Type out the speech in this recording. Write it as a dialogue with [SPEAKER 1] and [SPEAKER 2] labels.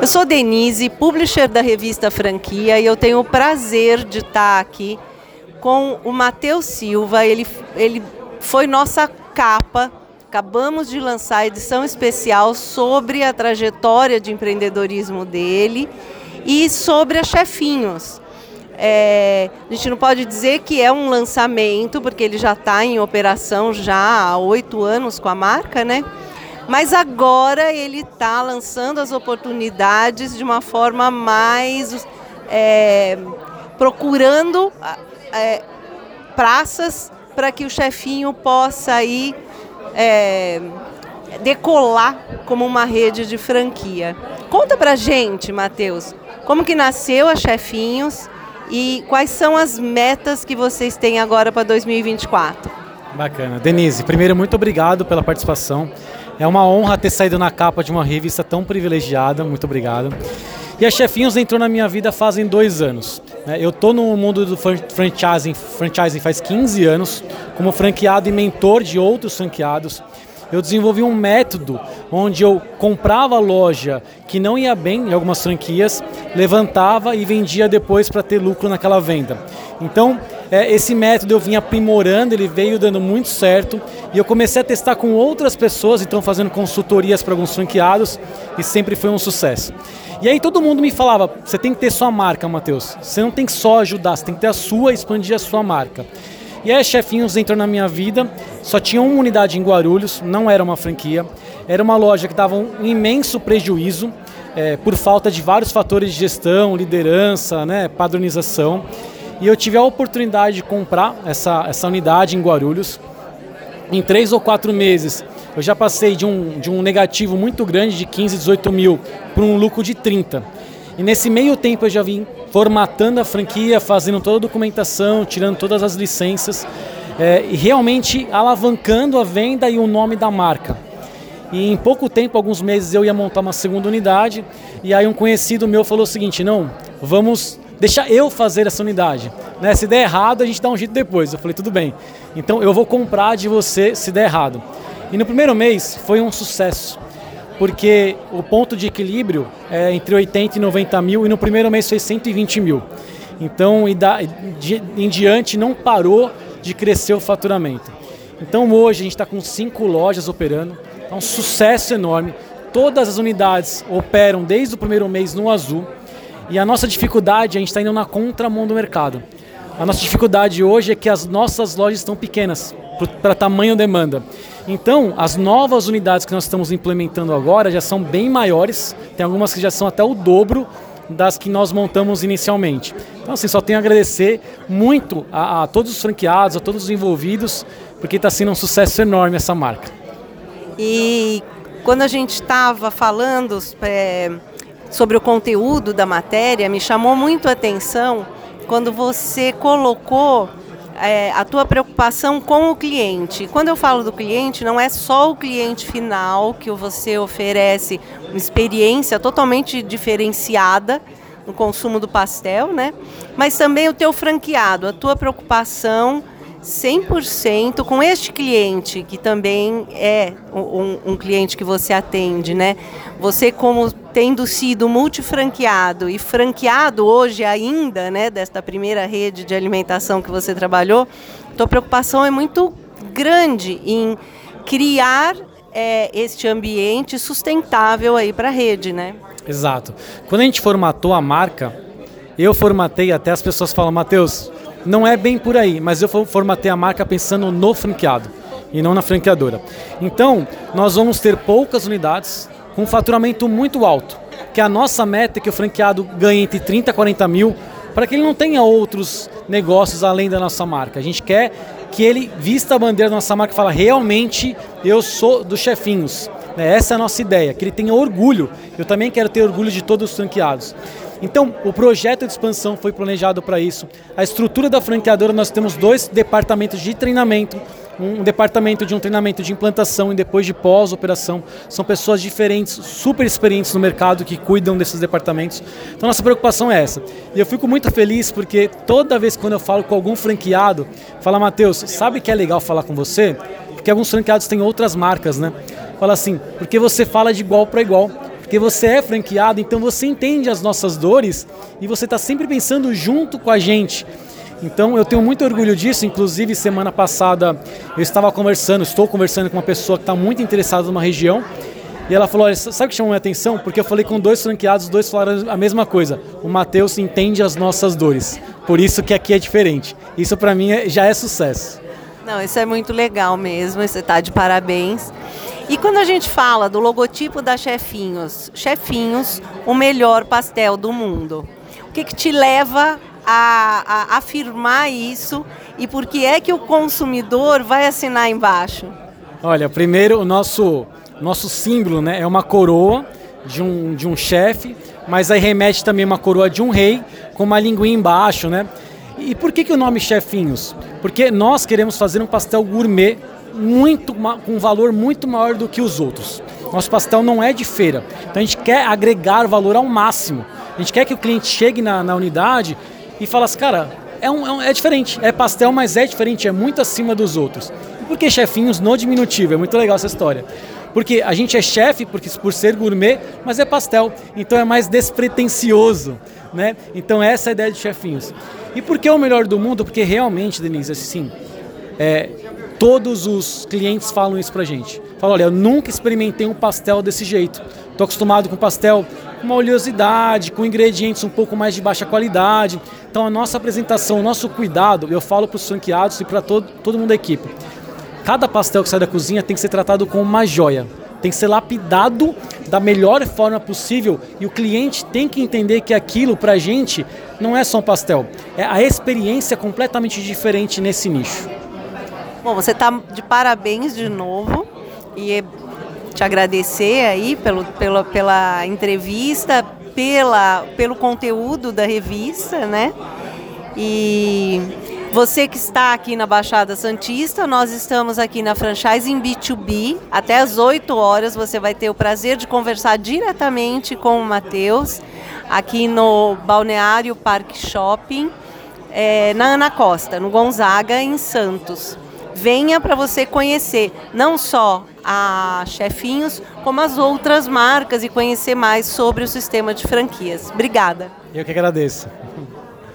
[SPEAKER 1] Eu sou Denise, publisher da revista Franquia, e eu tenho o prazer de estar aqui com o Matheus Silva. Ele, ele foi nossa capa. Acabamos de lançar a edição especial sobre a trajetória de empreendedorismo dele e sobre a Chefinhos. É, a gente não pode dizer que é um lançamento, porque ele já está em operação já há oito anos com a marca, né? Mas agora ele está lançando as oportunidades de uma forma mais é, procurando é, praças para que o chefinho possa aí é, decolar como uma rede de franquia. Conta pra gente, Matheus, como que nasceu a Chefinhos e quais são as metas que vocês têm agora para 2024?
[SPEAKER 2] Bacana. Denise, primeiro, muito obrigado pela participação. É uma honra ter saído na capa de uma revista tão privilegiada. Muito obrigado. E a Chefinhos entrou na minha vida fazem dois anos. Né? Eu estou no mundo do franchising, franchising faz 15 anos, como franqueado e mentor de outros franqueados eu desenvolvi um método onde eu comprava loja que não ia bem em algumas franquias, levantava e vendia depois para ter lucro naquela venda. Então, é, esse método eu vim aprimorando, ele veio dando muito certo e eu comecei a testar com outras pessoas, então fazendo consultorias para alguns franqueados e sempre foi um sucesso. E aí todo mundo me falava, você tem que ter sua marca, Matheus. Você não tem que só ajudar, você tem que ter a sua, expandir a sua marca. E aí Chefinhos entrou na minha vida, só tinha uma unidade em Guarulhos, não era uma franquia, era uma loja que dava um imenso prejuízo é, por falta de vários fatores de gestão, liderança, né, padronização. E eu tive a oportunidade de comprar essa, essa unidade em Guarulhos. Em três ou quatro meses, eu já passei de um, de um negativo muito grande de 15, 18 mil para um lucro de 30. E nesse meio tempo eu já vim formatando a franquia, fazendo toda a documentação, tirando todas as licenças é, e realmente alavancando a venda e o nome da marca. E em pouco tempo, alguns meses, eu ia montar uma segunda unidade e aí um conhecido meu falou o seguinte, não, vamos deixar eu fazer essa unidade. Né? Se der errado, a gente dá um jeito depois. Eu falei, tudo bem. Então eu vou comprar de você se der errado. E no primeiro mês foi um sucesso porque o ponto de equilíbrio é entre 80 e 90 mil e no primeiro mês foi 120 mil. Então, de, em diante, não parou de crescer o faturamento. Então, hoje, a gente está com cinco lojas operando, é um sucesso enorme. Todas as unidades operam desde o primeiro mês no azul. E a nossa dificuldade, a gente está indo na contramão do mercado. A nossa dificuldade hoje é que as nossas lojas estão pequenas para tamanho demanda. Então, as novas unidades que nós estamos implementando agora já são bem maiores, tem algumas que já são até o dobro das que nós montamos inicialmente. Então, assim, só tenho a agradecer muito a, a todos os franqueados, a todos os envolvidos, porque está sendo um sucesso enorme essa marca.
[SPEAKER 1] E quando a gente estava falando é, sobre o conteúdo da matéria, me chamou muito a atenção quando você colocou é, a tua preocupação com o cliente. Quando eu falo do cliente, não é só o cliente final que você oferece uma experiência totalmente diferenciada no consumo do pastel, né? Mas também o teu franqueado, a tua preocupação 100% com este cliente, que também é um, um, cliente que você atende, né? Você como tendo sido multifranqueado e franqueado hoje ainda, né, desta primeira rede de alimentação que você trabalhou, tua preocupação é muito grande em criar é, este ambiente sustentável aí para a rede, né?
[SPEAKER 2] Exato. Quando a gente formatou a marca, eu formatei até as pessoas falam, Matheus, não é bem por aí, mas eu formatei a marca pensando no franqueado e não na franqueadora. Então, nós vamos ter poucas unidades com faturamento muito alto, que a nossa meta é que o franqueado ganhe entre 30 e 40 mil, para que ele não tenha outros negócios além da nossa marca. A gente quer que ele vista a bandeira da nossa marca e fala, realmente eu sou dos chefinhos. Né, essa é a nossa ideia, que ele tenha orgulho. Eu também quero ter orgulho de todos os franqueados. Então, o projeto de expansão foi planejado para isso. A estrutura da franqueadora, nós temos dois departamentos de treinamento, um departamento de um treinamento de implantação e depois de pós-operação. São pessoas diferentes, super experientes no mercado que cuidam desses departamentos. Então nossa preocupação é essa. E eu fico muito feliz porque toda vez quando eu falo com algum franqueado, fala Matheus, sabe que é legal falar com você? Porque alguns franqueados têm outras marcas, né? Fala assim, porque você fala de igual para igual Porque você é franqueado, então você entende as nossas dores e você está sempre pensando junto com a gente. Então eu tenho muito orgulho disso. Inclusive, semana passada eu estava conversando, estou conversando com uma pessoa que está muito interessada numa região. E ela falou: Olha, sabe o que chamou minha atenção? Porque eu falei com dois franqueados, os dois falaram a mesma coisa. O Matheus entende as nossas dores. Por isso que aqui é diferente. Isso para mim é, já é sucesso.
[SPEAKER 1] Não, isso é muito legal mesmo. Você está de parabéns. E quando a gente fala do logotipo da Chefinhos, Chefinhos, o melhor pastel do mundo. O que, que te leva a, a afirmar isso e por que é que o consumidor vai assinar embaixo?
[SPEAKER 2] Olha, primeiro o nosso, nosso símbolo né, é uma coroa de um, de um chefe, mas aí remete também uma coroa de um rei com uma linguinha embaixo, né? E por que, que o nome Chefinhos? Porque nós queremos fazer um pastel gourmet muito com um valor muito maior do que os outros. Nosso pastel não é de feira, então a gente quer agregar valor ao máximo. A gente quer que o cliente chegue na, na unidade e fala assim, cara, é, um, é, é diferente, é pastel, mas é diferente, é muito acima dos outros. E por que chefinhos no diminutivo? É muito legal essa história. Porque a gente é chefe porque por ser gourmet, mas é pastel, então é mais despretensioso, né? Então essa é a ideia de chefinhos. E por que é o melhor do mundo? Porque realmente, Denise, assim, é, todos os clientes falam isso pra gente. Falam, olha, eu nunca experimentei um pastel desse jeito. Estou acostumado com pastel com uma oleosidade, com ingredientes um pouco mais de baixa qualidade. Então a nossa apresentação, o nosso cuidado, eu falo para os franqueados e para todo, todo mundo da equipe. Cada pastel que sai da cozinha tem que ser tratado como uma joia. Tem que ser lapidado da melhor forma possível e o cliente tem que entender que aquilo para a gente não é só um pastel. É a experiência completamente diferente nesse nicho.
[SPEAKER 1] Bom, você está de parabéns de novo e te agradecer aí pelo, pela, pela entrevista, pela, pelo conteúdo da revista, né? E você que está aqui na Baixada Santista, nós estamos aqui na franchise em B2B. Até às 8 horas você vai ter o prazer de conversar diretamente com o Matheus, aqui no Balneário Parque Shopping, é, na Ana Costa, no Gonzaga, em Santos venha para você conhecer não só a Chefinhos, como as outras marcas e conhecer mais sobre o sistema de franquias. Obrigada.
[SPEAKER 2] Eu que agradeço.